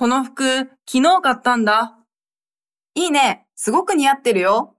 この服、昨日買ったんだ。いいね。すごく似合ってるよ。